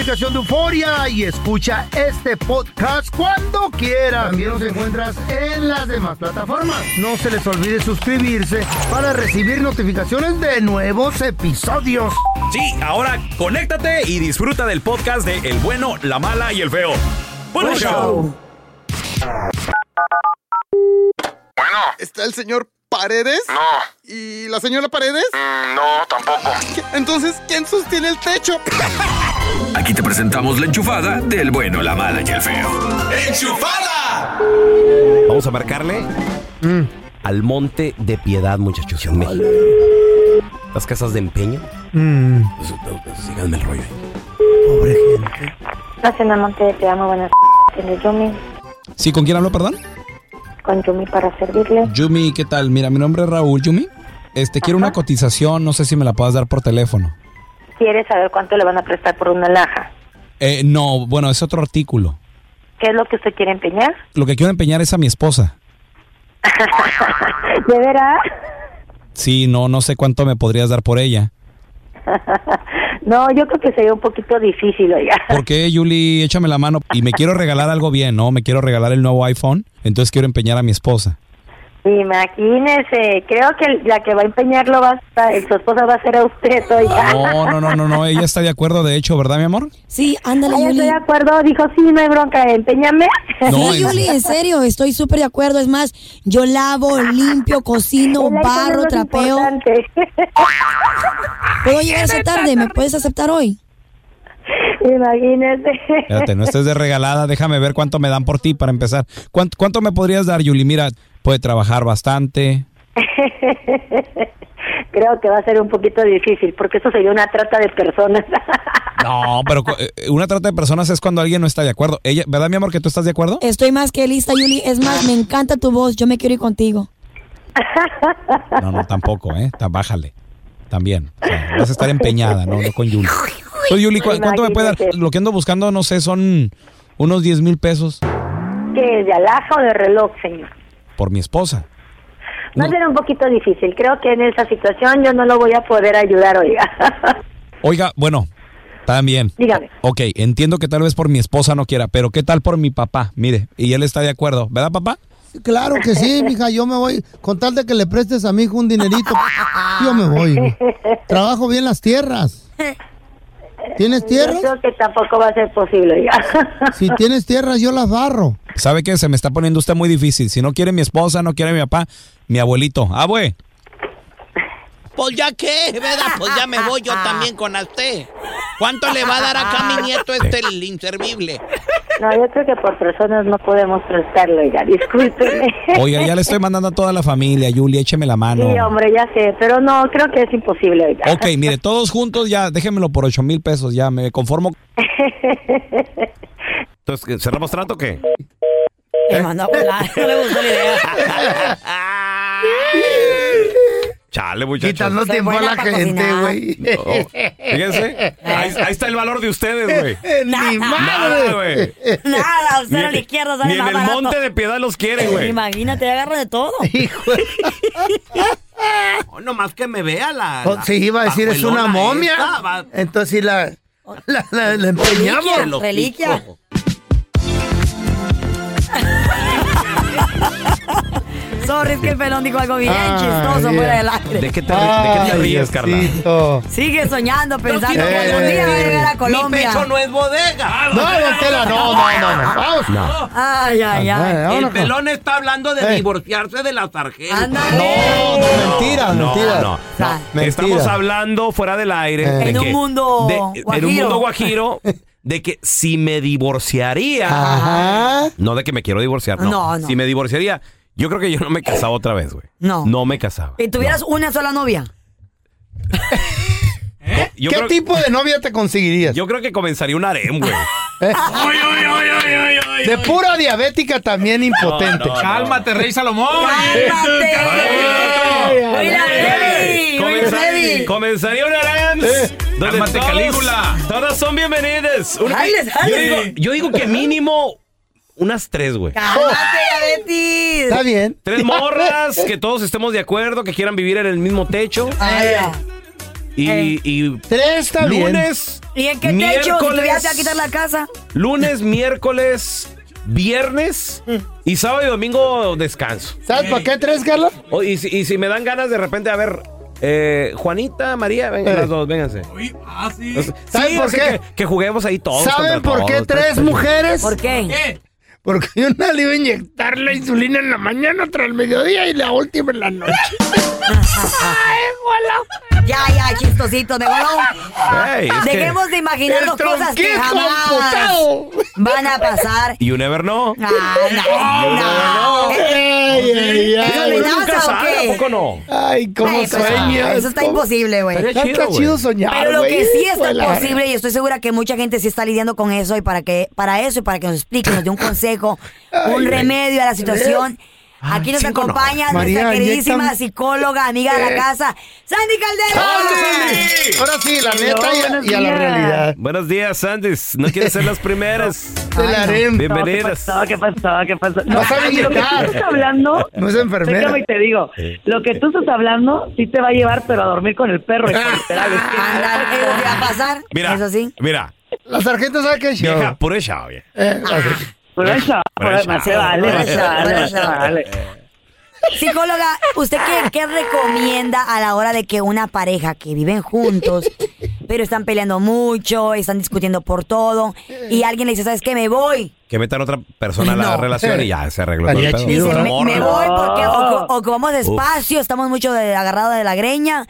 Aplicación de Euforia y escucha este podcast cuando quieras. También nos encuentras en las demás plataformas. No se les olvide suscribirse para recibir notificaciones de nuevos episodios. Sí, ahora conéctate y disfruta del podcast de El bueno, la mala y el feo. ¡Buen Buen show! Bueno, ¿Está el señor Paredes? no, ¿Y la señora Paredes? mm, no, tampoco. Entonces, ¿quién sostiene el techo? Aquí te presentamos la enchufada del bueno, la mala y el feo. Vamos a marcarle al Monte de Piedad, muchachos. en México. Las casas de empeño. Pues, pues, síganme el rollo. Pobre gente. Nacional Monte de Piedad, muy buenas. Yumi, Sí, ¿con quién hablo, perdón? con Yumi para servirle. Yumi, ¿qué tal? Mira, mi nombre es Raúl, Yumi. Este, quiero una cotización, no sé si me la puedas dar por teléfono. ¿Quiere saber cuánto le van a prestar por una laja? Eh, no, bueno, es otro artículo. ¿Qué es lo que usted quiere empeñar? Lo que quiero empeñar es a mi esposa. ¿De veras? Sí, no, no sé cuánto me podrías dar por ella. No, yo creo que sería un poquito difícil, oiga. ¿Por qué, Yuli? Échame la mano. Y me quiero regalar algo bien, ¿no? Me quiero regalar el nuevo iPhone. Entonces quiero empeñar a mi esposa. Imagínese, creo que la que va a empeñarlo va a estar, su esposa va a ser a usted, oiga. No, no, no, no, no. Ella está de acuerdo, de hecho, ¿verdad, mi amor? Sí, ándale, Ay, Yuli. estoy de acuerdo, dijo, sí, no hay bronca, empeñame. No, Sí, en- Yuli, en serio, estoy súper de acuerdo. Es más, yo lavo, limpio, cocino, barro, trapeo. importante. ¿Puedo llegar esa tarde? ¿Me puedes aceptar hoy? Imagínese. Espérate, no estés de regalada. Déjame ver cuánto me dan por ti para empezar. ¿Cuánto, cuánto me podrías dar, Yuli? Mira, puede trabajar bastante. Creo que va a ser un poquito difícil porque eso sería una trata de personas. No, pero cu- eh, una trata de personas es cuando alguien no está de acuerdo. Ella, ¿verdad, mi amor, que tú estás de acuerdo? Estoy más que lista, Yuli. Es más, me encanta tu voz. Yo me quiero ir contigo. No, no, tampoco, ¿eh? Bájale. También. O sea, vas a estar empeñada, no, no con Yuli. Oye, Yuli, ¿cu- ¿cuánto me puede dar? Lo que ando buscando, no sé, son unos 10 mil pesos ¿Qué de alhaja o de reloj, señor? Por mi esposa. Va a ser un poquito difícil. Creo que en esa situación yo no lo voy a poder ayudar, oiga. Oiga, bueno, también. Dígame. Ok, entiendo que tal vez por mi esposa no quiera, pero ¿qué tal por mi papá? Mire, y él está de acuerdo, ¿verdad, papá? Claro que sí, mija, yo me voy. Con tal de que le prestes a mi hijo un dinerito, yo me voy. Trabajo bien las tierras. ¿Tienes Yo tierras? creo que tampoco va a ser posible, oiga. Si tienes tierras, yo las barro. ¿Sabe qué? Se me está poniendo usted muy difícil. Si no quiere mi esposa, no quiere mi papá, mi abuelito. Ah, güey. Pues ya qué, ¿verdad? Pues ya me voy yo también con usted. ¿Cuánto le va a dar acá a mi nieto este el inservible? No, yo creo que por personas no podemos prestarlo, oiga, discúlpeme. Oiga, ya le estoy mandando a toda la familia, Julia, écheme la mano. Sí, hombre, ya sé, pero no, creo que es imposible, oiga. Ok, mire, todos juntos ya, déjenmelo por ocho mil pesos, ya me conformo. Entonces, ¿qué, ¿cerramos trato o qué? Me mandó a volar. No le gustó la idea. Chale, muchachos. Quitando tiempo a la gente, güey. No, Fíjense, ahí, ahí está el valor de ustedes, güey. Ni Nada, madre. güey. Nada, usted Ni, a la izquierda sale ni en más el barato. monte de piedad los quieren, güey. Imagínate, agarra de todo. Hijo, Oh, nomás que me vea la. oh, la sí, iba a decir, es una momia. esta, Entonces sí la, la, la, la empeñamos. Reliquia, reliquia. Pico. Sorry, es que el pelón dijo algo bien Ay, chistoso fuera del aire. ¿De qué te, de qué te ríes, Carla? Sigue soñando, pensando que algún día va a llegar a Mi Colombia. pecho no es bodega. No, no, no, no, no. Vamos. Ay, ay, Ay, ay. El pelón está hablando de Eh. divorciarse de la tarjeta. No, mentira, No, mentira. no, no. Mentira. Estamos hablando fuera del aire. Eh. de En un mundo de- En un mundo guajiro. De que si me divorciaría. Ajá. No de que me quiero divorciar, no. No, no. Si me divorciaría, yo creo que yo no me casaba otra vez, güey. No. No me casaba. ¿Y tuvieras una sola novia? Yo ¿Qué creo, tipo de novia te conseguirías? yo creo que comenzaría un harem, güey. ¿Eh? De pura diabética también impotente. No, no, no. Cálmate, Rey Salomón. ¡Cálmate! ay, ¡Oye, la Freddy! ¡Oye, Comenza- Freddy! Comenzaría un harem. Eh. Donde Cálmate, todos- Calígula. Todas son bienvenidas. Una- yo, digo, yo digo que mínimo unas tres, güey. ¡Cálmate, diabetes! Está bien. Tres morras, que todos estemos de acuerdo, que quieran vivir en el mismo techo. Ay, ay. Y, Eh. y Tres está bien. lunes, ¿Y en qué techo? ¿Si miércoles, tú ya te vas a quitar la casa? lunes, miércoles, viernes y sábado y domingo descanso. ¿Sabes por qué tres, Carlos? Y, si, y si me dan ganas de repente, a ver, eh, Juanita, María, vengan Eh. las dos, vénganse. Ah, sí. ¿Saben por qué? Que, que juguemos ahí todos. ¿Saben por qué todos, tres pues, mujeres? ¿Por qué? Porque una le iba a inyectar la insulina en la mañana, otra al mediodía y la última en la noche. Ya, ya, chistosito. Mejor Ey, es que- Dejemos de imaginarnos cosas que jamás van a pasar. You never know. Ah, no, no. Ay, ay, ¿Es ay. Uno nunca amenaza o sabe, ¿a qué? poco no? Ay, cómo Ay, pues, sueñas. Eso está cómo- imposible, güey. Está chido, güey. chido soñar, Pero lo que sí está Huela. posible, y estoy segura que mucha gente sí está lidiando con eso, y para que para eso y para que nos explique, nos dé un consejo, un remedio a la situación. Aquí nos cinco no. acompaña María, nuestra queridísima psicóloga, amiga de la casa, Sandy Caldera. Ahora sí, la neta y a, y a la realidad. Buenos días, Sandys. ¿No quieres ser las primeras? De la harem. Bienvenidas. ¿Qué pasó? ¿Qué pasó? No, Vas a lo que tú estás hablando, No es enfermera. y te digo, lo que tú estás hablando sí te va a llevar, pero a dormir con el perro. literal, que- que va a pasar. Mira, Eso sí. mira, La sargento sabe qué es vieja, pura chava, vieja. Eh. Por eso, por eso, se vale, se vale, se eso. vale. Psicóloga, ¿usted qué, qué recomienda a la hora de que una pareja que viven juntos, pero están peleando mucho, están discutiendo por todo, y alguien le dice, ¿sabes qué? Me voy. Que metan otra persona a la No. relación y ya se arregló todo el pedo. chido, Dice, ¿no? me, voy porque o, o vamos despacio, estamos mucho de- agarrados de la greña.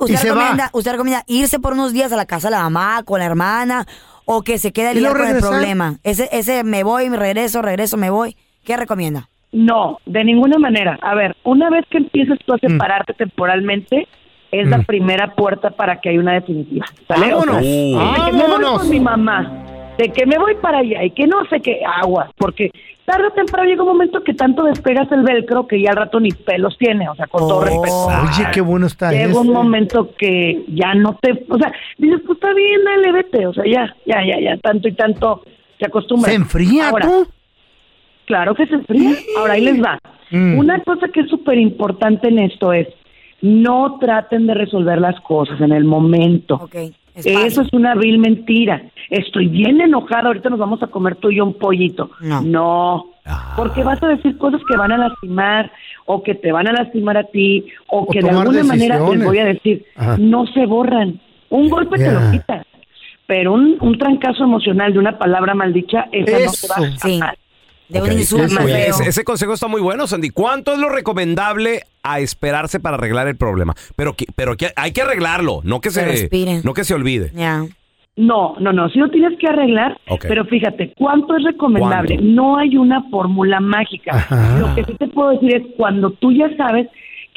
¿Usted Y se recomienda, va. ¿Usted recomienda irse por unos días a la casa de la mamá, con la hermana, o que se quede a ¿Y lidiar con el problema? Ese, ese me voy, me regreso, regreso, me voy. ¿Qué recomienda? No, de ninguna manera. A ver, una vez que empiezas tú a separarte temporalmente, es la primera puerta para que haya una definitiva. ¿Sale? O sea, Vámonos. de que me voy Vámonos. con mi mamá, de que me voy para allá y que no sé qué aguas, porque tarde o temprano llega un momento que tanto despegas el velcro que ya al rato ni pelos tiene, o sea, con todo respeto. Oye, qué bueno está Llega eso. un momento que ya no te, o sea, dices, pues está bien, vete, o sea, ya, ya, ya, ya, tanto y tanto se acostumbra. ¿Se enfría Ahora, tú? Claro que se enfría. Ahora ahí les va. Mm. Una cosa que es súper importante en esto es no traten de resolver las cosas en el momento. Eso es una vil mentira. Estoy bien enojada, ahorita nos vamos a comer tú y yo un pollito. No. porque vas a decir cosas que van a lastimar o que te van a lastimar a ti o, O que de alguna manera les decisiones. voy a decir, Ajá. no se borran. Un golpe te lo quitas, pero un, un trancazo emocional de una palabra maldicha, esa no se va a Eso. Sí. De un Ok. insulto feo. ese, ese consejo está muy bueno, Sandy. ¿Cuánto es lo recomendable a esperarse para arreglar el problema? Pero que, pero que hay que arreglarlo, no que Se no que se olvide. No, no, no, sí lo tienes que arreglar, pero fíjate, ¿cuánto es recomendable? ¿Cuánto? No hay una fórmula mágica. Ajá. Lo que sí te puedo decir es cuando tú ya sabes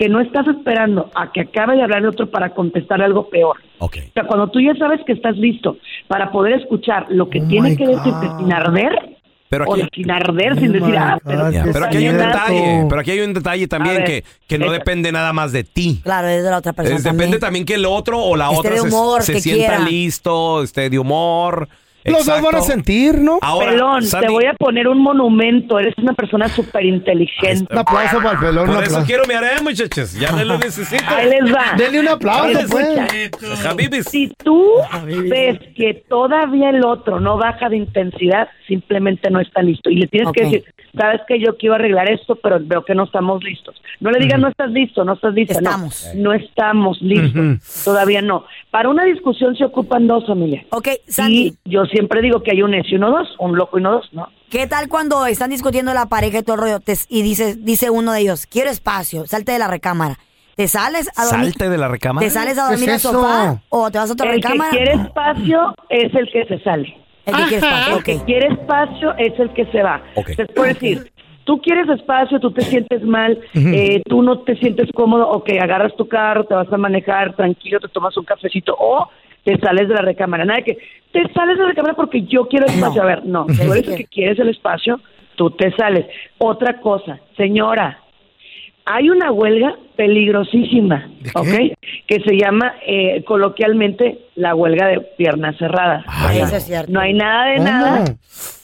que no estás esperando a que acabe de hablar de otro para contestar algo peor. O sea, cuando tú ya sabes que estás listo para poder escuchar lo que Oh tiene que decirte sin arder, Pero o aquí, sin arder, Oh sin decir, my ah, pero, Ya, pero aquí hay un cierto. detalle, pero aquí hay un detalle también ver, que, que no depende nada más de ti. Claro, es de la otra persona. Es- depende también que el otro o la Esté otra de se- humor, se, que sienta quiera. listo, esté de humor. Los dos van a sentir, ¿no? Ahora, Pelón, Sandy, te voy a poner un monumento, eres una persona súper inteligente. Un aplauso para el pelón. por eso quiero mi haré, muchachos. Ya me lo necesito. Ahí les va. Denle un aplauso, pues. Habibis. Si tú ves que todavía el otro no baja de intensidad, simplemente no está listo. Y le tienes que decir, sabes que yo quiero arreglar esto, pero veo que no estamos listos. No le digas, no estás listo, no estás listo. Estamos. No, no estamos listos. Todavía no. Para una discusión se ocupan dos, familia. Ok, Sandy, Y yo siempre digo que hay un necio y no dos, un loco y no dos, ¿no? ¿qué tal cuando están discutiendo la pareja y todo el rollo te- y dice, dice uno de ellos, quiero espacio, salte de la recámara? ¿Te sales a dormir? Salte de la recámara. ¿Te sales a ¿Qué dormir es al eso? sofá o te vas a otra El que recámara? quiere espacio es el que se sale. El que quiere espacio, El ok. que quiere espacio es el que se va. Ok. Es por decir, tú quieres espacio, tú te sientes mal, eh, tú no te sientes cómodo, ok, agarras tu carro, te vas a manejar tranquilo, te tomas un cafecito o te sales de la recámara. Nada de que te sales de la recámara porque yo quiero espacio. A ver, no, el que quieres el espacio, tú te sales. Otra cosa, señora, hay una huelga peligrosísima, ¿ok? Que se llama eh, coloquialmente la huelga de piernas cerradas. Ay, eso es cierto. No hay nada de ¿Cómo? nada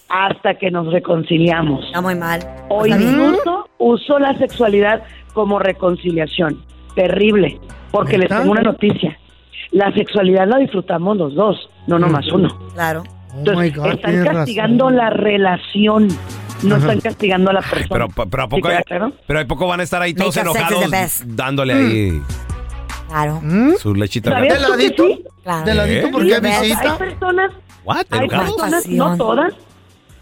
hasta que nos reconciliamos. Está muy mal. O incluso uso la sexualidad como reconciliación. Terrible. Porque les tengo una noticia. La sexualidad la disfrutamos los dos, no nomás uno. Claro. Oh my Entonces, God, están castigando razón. la relación, no están castigando a la persona. Pero, pero a ¿Sí poco, queda hay, claro? pero a poco van a estar ahí todos Make enojados dándole ahí Claro. ¿Mm? su lechita. ¿Sabías ¿De ladito? sí? Claro. ¿De ladito ¿Eh? porque Sí, Hay visita? personas What? Hay personas, no todas,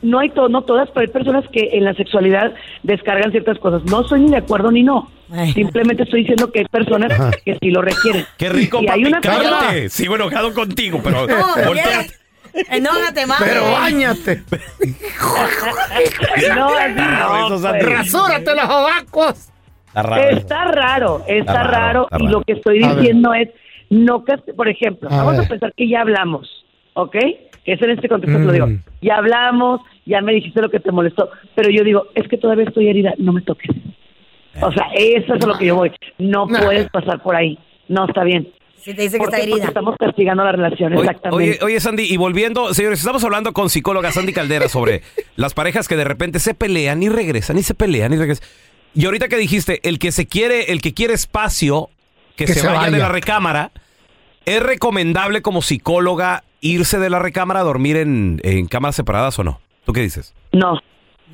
no hay to- no todas, pero hay personas que en la sexualidad descargan ciertas cosas. No soy ni de acuerdo ni no. Ay. Simplemente estoy diciendo que hay personas que sí lo requieren. Qué rico, Y hay una cállate. Sigo enojado contigo, pero No, volteate. Enójate más. Pero bañate. No, no, eso, Sandy. pues. Rasúrate los ovacos. Está raro. Está raro, está, Está raro, raro, está y raro. lo que estoy diciendo es no por ejemplo, A vamos ver. a pensar que ya hablamos, ¿ok? Que es en este contexto que lo Mm. digo. Ya hablamos, ya me dijiste lo que te molestó, pero yo digo, es que todavía estoy herida, no me toques. O sea, eso es a lo que yo voy. No puedes pasar por ahí. No está bien. Si te dice que ¿Por está herida. estamos castigando la relación, Oye, exactamente. Oye, oye, Sandy, y volviendo, señores, estamos hablando con psicóloga Sandy Caldera sobre las parejas que de repente se pelean y regresan y se pelean y regresan. Y ahorita que dijiste, el que se quiere, el que quiere espacio, que, Que se, se vaya, de la recámara, ¿es recomendable como psicóloga irse de la recámara a dormir en, en cámaras separadas o no? ¿Tú qué dices? No,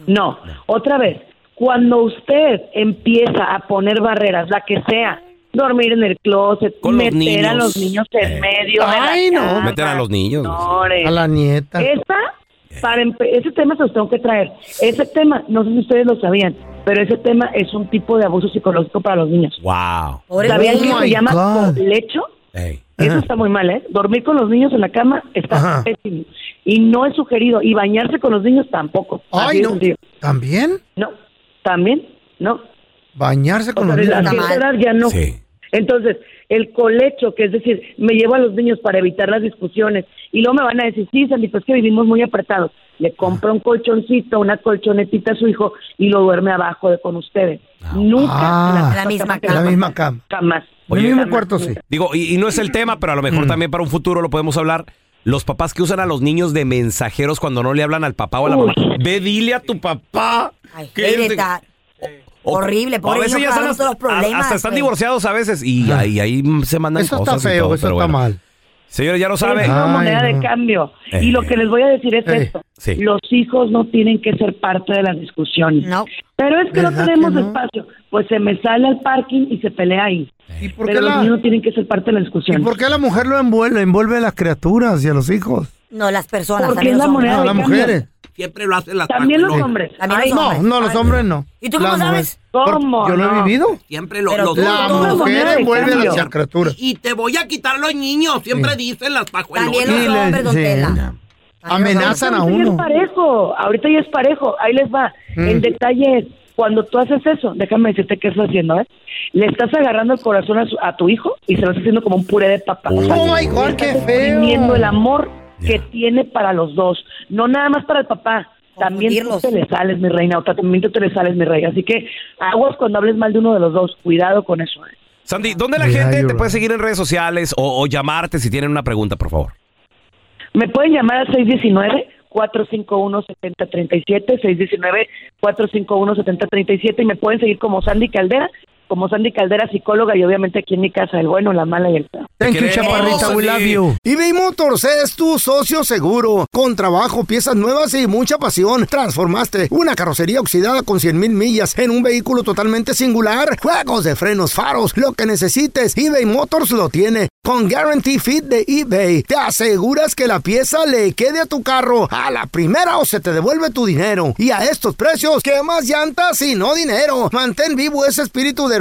no. Otra vez, cuando usted empieza a poner barreras, la que sea, dormir en el closet, Con los meter a los niños en Eh. medio de Ay, la no. cama, Meter a los niños. señores. A la nieta. Esa, para empe- ese tema se los tengo que traer. Ese tema, no sé si ustedes lo sabían, pero ese tema es un tipo de abuso psicológico para los niños. Wow. ¿Sabían niño. que Oh se my llama God. lecho? Ey. Eso está muy mal, ¿eh? Dormir con los niños en la cama está Ajá. pésimo. Y no es sugerido. Y bañarse con los niños tampoco. Ay, no. ¿También? No, también, no. Bañarse O con sea, los niños. a Está cierta mal. edad ya no. Sí. Entonces, el colecho, que es decir, me llevo a los niños para evitar las discusiones, y luego me van a decir, sí, Sandy, pues que vivimos muy apretados. Le compra un colchoncito, una colchonetita a su hijo y lo duerme abajo de con ustedes. Nunca Ah, La misma En la cama. misma cama. Jamás. En el Oye, mismo cuarto, sí. Digo, y, y no es el tema, pero a lo mejor también para un futuro lo podemos hablar. Los papás que usan a los niños de mensajeros cuando no le hablan al papá o a la Uy. mamá. Ve, dile a tu papá. Ay, que Horrible, a pobre veces niño ya están hasta, los problemas, hasta están güey. divorciados a veces y ahí, ahí se mandan Eso está y feo, todo, eso pero está bueno. mal. Señores, ya lo sabe. Es una Ay, moneda de cambio. Eh. Y lo que les voy a decir es Eh, esto. sí. Los hijos no tienen que ser parte de las discusiones. No. Pero es que no ¿Verdad tenemos que no? espacio. Pues se me sale al parking y se pelea ahí. ¿Y por qué Pero los la, niños no tienen que ser parte de la ¿y discusión. por qué la mujer lo envuelve, envuelve a las criaturas y a los hijos? No, las personas. Porque también es la los hombres. moneda No, de las cambio. mujeres. Siempre lo hacen las También los hombres. También Ay, los No, hombres. no, los hombres no. ¿Y tú cómo sabes? ¿Cómo? Yo lo he No. vivido. Siempre lo, Pero los tú- La todos los mujer hombres envuelve a cambio. las criaturas. Y te voy a quitar los niños, siempre dicen las pajuelonas. También los hombres, don sí. Tela. Amenazan a Ahorita ya es uno. parejo, ahorita ya es parejo, ahí les va. Mm. El detalle es, cuando tú haces eso, déjame decirte qué estás haciendo, ¿eh? Le estás agarrando el corazón a, su- a tu hijo y se lo estás haciendo como un puré de papa. O sea, Oh my God, le qué feo. exprimiendo el amor que tiene para los dos, no nada más para el papá. También tú te le sales, mi reina, o también tú te le sales, mi rey. Así que aguas cuando hables mal de uno de los dos. Cuidado con eso. ¿eh? Sandy, ¿dónde la Yeah, gente te puede right. seguir en redes sociales o, o llamarte si tienen una pregunta, por favor? Me pueden llamar al 619-451-7037, 619-451-7037 y me pueden seguir como Sandy Caldera, como Sandy Caldera, psicóloga y obviamente aquí en mi casa, el bueno, la mala y el feo. Thank you, chaparrita. We love you. eBay Motors es tu socio seguro. Con trabajo, piezas nuevas y mucha pasión. Transformaste una carrocería oxidada con 100 mil millas en un vehículo totalmente singular. Juegos de frenos, faros, lo que necesites. eBay Motors lo tiene. Con Guarantee Fit de eBay, te aseguras que la pieza le quede a tu carro a la primera o se te devuelve tu dinero. Y a estos precios, ¿qué más llantas y no dinero? Mantén vivo ese espíritu de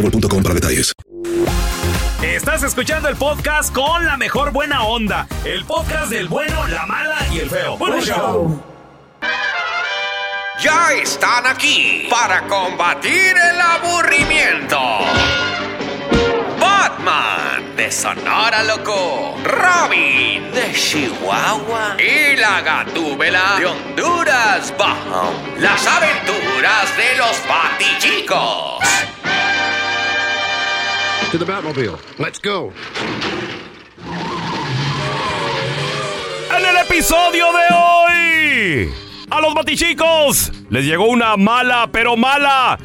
boostmobile.com para detalles. Estás escuchando el podcast con la mejor buena onda. El podcast del bueno, la mala y el feo. Bueno, show. Ya están aquí para combatir el aburrimiento. Batman de Sonora Loco, Robin de Chihuahua y la Gatúbela de Honduras Bajo. Las aventuras de los Batichicos. To the Batmobile. Let's go. En el episodio de hoy, a los batichicos les llegó una mala, pero mala.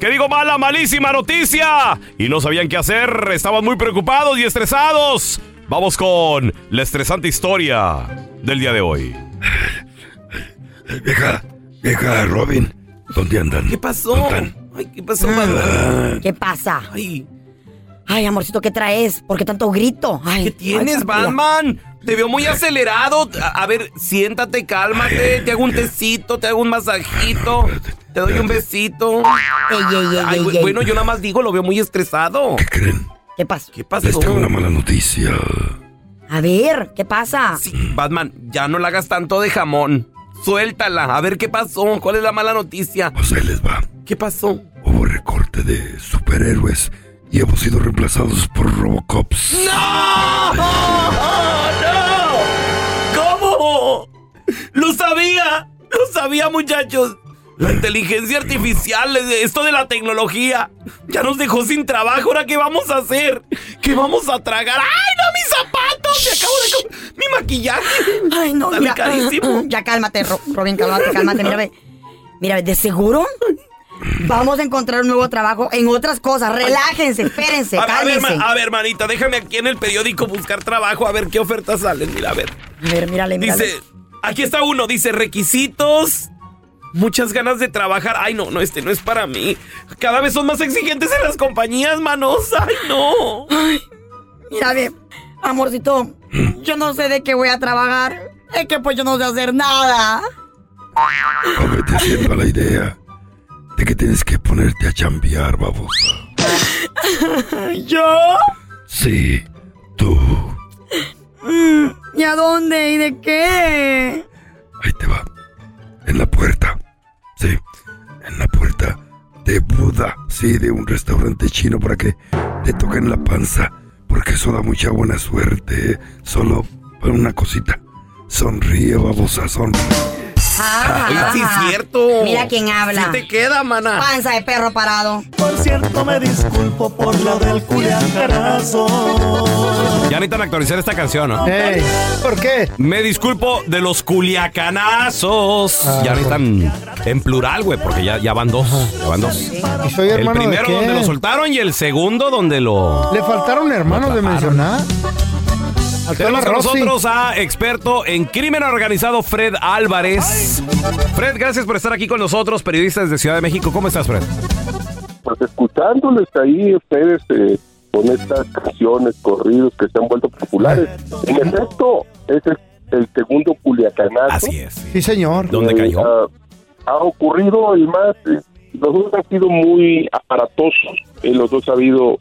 ¿Qué digo mala? Malísima noticia. Y no sabían qué hacer, estaban muy preocupados y estresados. Vamos con la estresante historia del día de hoy. Vieja, vieja Robin, ¿dónde andan? ¿Qué pasó? ¿Dónde están? Ay, ¿qué pasó, Batman? ¿Qué pasa? Ay, Ay, amorcito, ¿qué traes? ¿Por qué tanto grito? Ay, ¿qué tienes, ay. Batman? Te veo muy acelerado. A, a ver, siéntate, cálmate. Te hago un tecito, te hago un masajito. Te doy un besito. Ey, ey, ey, Ay, bueno, yo nada más digo, lo veo muy estresado. ¿Qué creen? ¿Qué pasó? ¿Qué pasó? Les tengo una mala noticia. A ver, ¿qué pasa? Sí, Batman, ya no la hagas tanto de jamón. Suéltala, a ver qué pasó. ¿Cuál es la mala noticia? Pues ahí les va. ¿Qué pasó? Hubo recorte de superhéroes y hemos sido reemplazados por Robocops. ¡No! ¡No! ¿Cómo? ¡Lo sabía! ¡Lo sabía, muchachos! La inteligencia artificial, esto de la tecnología, ya nos dejó sin trabajo. ¿Ahora qué vamos a hacer? ¿Qué vamos a tragar? ¡Ay, no, mis zapatos! ¡Me acabo de... ¡Mi maquillaje! Ay, no, Sale ya, carísimo. ya cálmate, Ro- Robin, cálmate, cálmate. Mira, ve. Mira, de seguro vamos a encontrar un nuevo trabajo en otras cosas. Relájense, espérense, A, a ver, cálmense. ma- a ver, manita, déjame aquí en el periódico buscar trabajo a ver qué ofertas salen. Mira, a ver. A ver, mírale, mírale. Dice, aquí está uno, dice requisitos. Muchas ganas de trabajar. Ay, no, no, este no es para mí. Cada vez son más exigentes en las compañías, manos. Ay, no. Mira, ve, amorcito, yo no sé de qué voy a trabajar. Es que pues yo no sé hacer nada. No te siento la idea de que tienes que ponerte a chambear, babosa. ¿Yo? Sí, tú. ¿Y a dónde? ¿Y de qué? En la puerta. Sí, en la puerta de Buda. Sí, de un restaurante chino para que te toquen la panza. Porque eso da mucha buena suerte. Solo para una cosita. Sonríe, babosa, sonríe. Ah, Oye, sí cierto. Mira quién habla. Sí te queda, mana. Panza de perro parado. Por cierto, me disculpo por lo del culiacanazo. Ya necesitan actualizar esta canción, ¿no? ¿Por qué? Me disculpo de los culiacanazos. Ah, ya necesitan en plural, güey, porque ya, ya van dos. Ya van dos. ¿Y soy El de primero qué? donde lo soltaron y el segundo donde lo. Le faltaron hermanos de mencionar. Tenemos con nosotros a experto en crimen organizado, Fred Álvarez. Fred, gracias por estar aquí con nosotros, periodistas de Ciudad de México. ¿Cómo estás, Fred? pues escuchándoles ahí ustedes eh, con estas canciones, corridos que se han vuelto populares. En efecto, ese es el segundo Culiacanazo. Así es. Sí, señor. ¿Dónde cayó? ha, ha ocurrido y más, eh, los dos han sido muy aparatosos. En los dos ha habido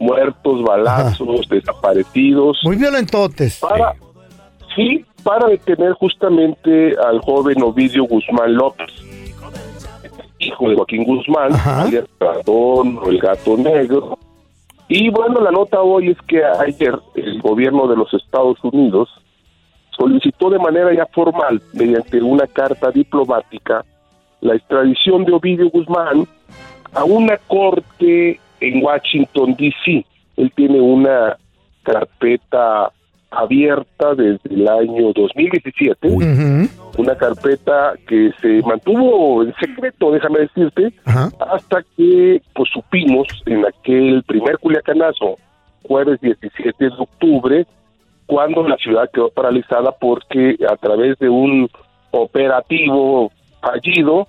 muertos, balazos, desaparecidos. Muy violentotes. Para, sí, para detener justamente al joven Ovidio Guzmán López, hijo de Joaquín Guzmán, alias Ratón o el Gato Negro. Y bueno, la nota hoy es que ayer el gobierno de los Estados Unidos solicitó de manera ya formal, mediante una carta diplomática, la extradición de Ovidio Guzmán a una corte en Washington, D.C. Él tiene una carpeta abierta desde el año 2017, una carpeta que se mantuvo en secreto, déjame decirte, hasta que pues supimos en aquel primer culiacanazo, jueves 17 de octubre, cuando la ciudad quedó paralizada porque a través de un operativo fallido,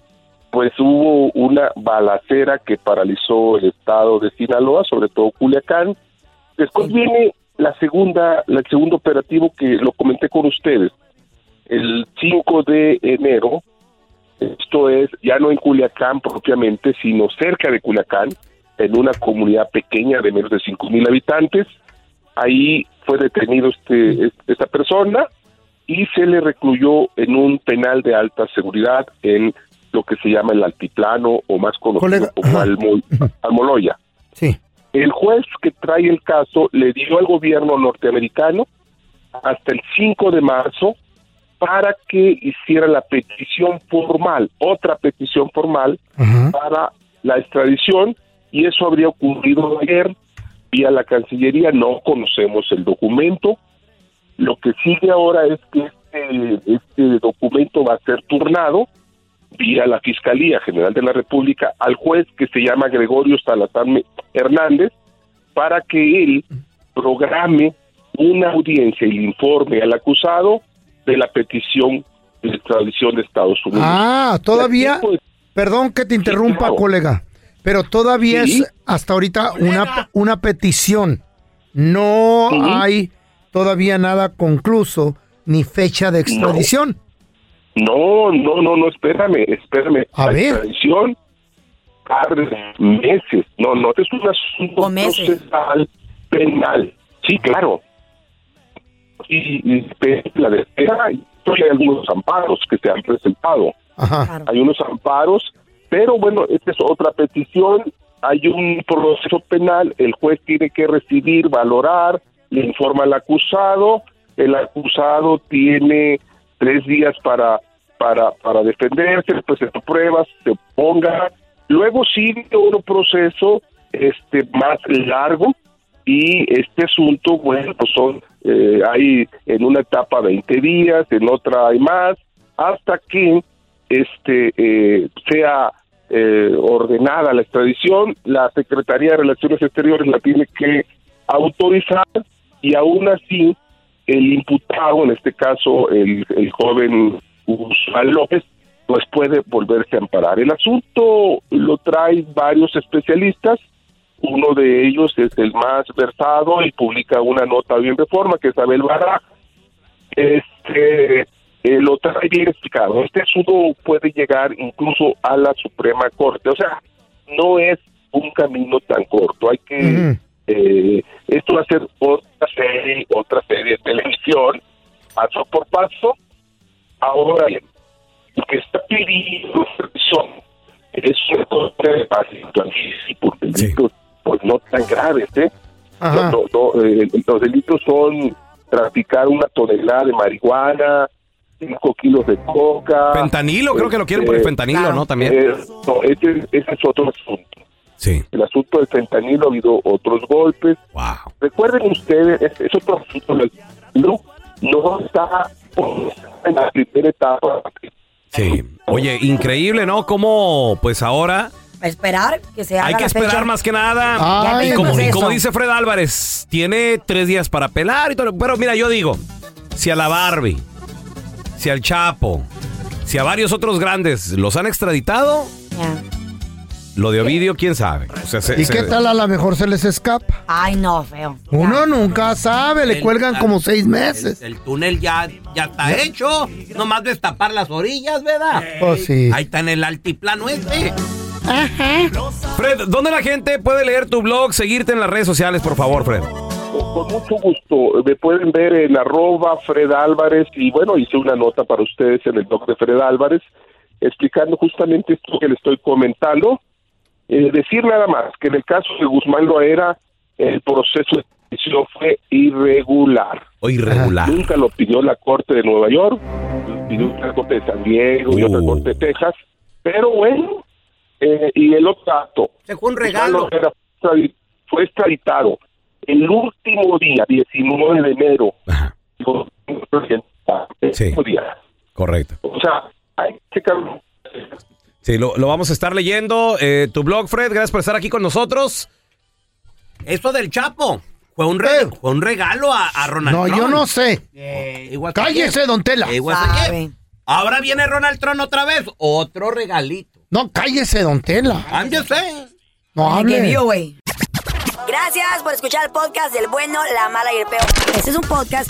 pues hubo una balacera que paralizó el estado de Sinaloa, sobre todo Culiacán. Después viene la segunda, el segundo operativo que lo comenté con ustedes, el 5 de enero, esto es ya no en Culiacán propiamente, sino cerca de Culiacán, en una comunidad pequeña de menos de 5 mil habitantes. Ahí fue detenido este, es- esta persona y se le recluyó en un penal de alta seguridad en lo que se llama el altiplano o más conocido Colega, como Almo- Almoloya. Sí. El juez que trae el caso le dio al gobierno norteamericano hasta el 5 de marzo para que hiciera la petición formal, otra petición formal para la extradición y eso habría ocurrido ayer vía la Cancillería, no conocemos el documento. Lo que sigue ahora es que este, este documento va a ser turnado vía la Fiscalía General de la República al juez que se llama Gregorio Salazar Hernández para que él programe una audiencia y le informe al acusado de la petición de extradición de Estados Unidos. Ah, todavía. Pues, Perdón que te interrumpa, claro. colega. Pero todavía Sí. es hasta ahorita una, una petición. No hay todavía nada concluso ni fecha de extradición. No, no, no, no, espérame, espérame. A la ver. extradición tarda meses. No, no, es un asunto procesal penal. Sí, claro. Y, y la de espera, y hay algunos amparos que se han presentado. Hay unos amparos, pero bueno, esta es otra petición. Hay un proceso penal, el juez tiene que recibir, valorar, le informa al acusado, el acusado tiene tres días para para para defenderse, pues se pruebas, se ponga, luego sigue un proceso este más largo y este asunto, bueno, pues son, eh, hay en una etapa 20 días, en otra hay más, hasta que este eh, sea eh, ordenada la extradición, la Secretaría de Relaciones Exteriores la tiene que autorizar y aún así el imputado, en este caso el, el joven Guzmán López, pues puede volverse a amparar. El asunto lo trae varios especialistas, uno de ellos es el más versado y publica una nota bien de forma, que es Abel Barra. Este, eh, lo trae bien explicado. Este asunto puede llegar incluso a la Suprema Corte. O sea, no es un camino tan corto. Hay que Eh, esto va a ser otra serie, otra serie de televisión, paso por paso. Ahora bien, lo que está pidiendo son es un corte de porque delitos pues no tan graves, ¿eh? Ajá. No, no, eh, los delitos son traficar una tonelada de marihuana, 5 kilos de coca. Fentanilo, creo que lo quieren por el este, fentanilo, ¿no? También. eh, no, ese, ese es otro asunto. Sí. El asunto del fentanilo ha habido otros golpes. Wow. Recuerden ustedes, es, es otro asunto. No, no está en la primera etapa. Sí. Oye, increíble, ¿no? Cómo, pues ahora Esperar que se haga hay que la esperar fecha. más que nada. Ay, y, como, ¿qué es y como dice Fred Álvarez, tiene tres días para pelar y todo. Pero mira, yo digo, si a la Barbie, si al Chapo, si a varios otros grandes los han extraditado, lo de Ovidio, quién sabe. O sea, se- ¿Y se- qué tal a lo mejor se les escapa? Ay, no, feo. Uno nunca sabe, le El- cuelgan como seis meses. El túnel ya, ya está hecho. Nomás destapar las orillas, ¿verdad? Pues sí. Ahí está en el altiplano este. Fred, ¿dónde la gente puede leer tu blog, seguirte en las redes sociales, por favor, Fred? Con, con mucho gusto. Me pueden ver en arroba Fred Álvarez y bueno, hice una nota para ustedes en el blog de Fred Álvarez explicando justamente esto que le estoy comentando. Eh, decir nada más que en el caso de Guzmán Loera el proceso de fue irregular. O irregular. Nunca lo pidió la Corte de Nueva York, lo pidió la Corte de San Diego y otra Corte de Texas. Pero bueno, eh, y el otro dato. Se fue un regalo. Loera fue extradi- fue extraditado el último día, 19 de enero. El último día. Correcto. O sea, hay que checar. Sí, lo, lo vamos a estar leyendo. Eh, tu blog, Fred, gracias por estar aquí con nosotros. Eso del Chapo. Fue un, re- fue un regalo a, a Ronald No, yo no sé. Eh, igual Cállese, don Tela. Eh, igual que- Ahora viene Ronald Trump otra vez. Otro regalito. No, cállese, don Tela. Saying. No hable. que vio, güey. Gracias por escuchar el podcast del bueno, la mala y el peor. Este es un podcast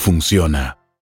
funciona.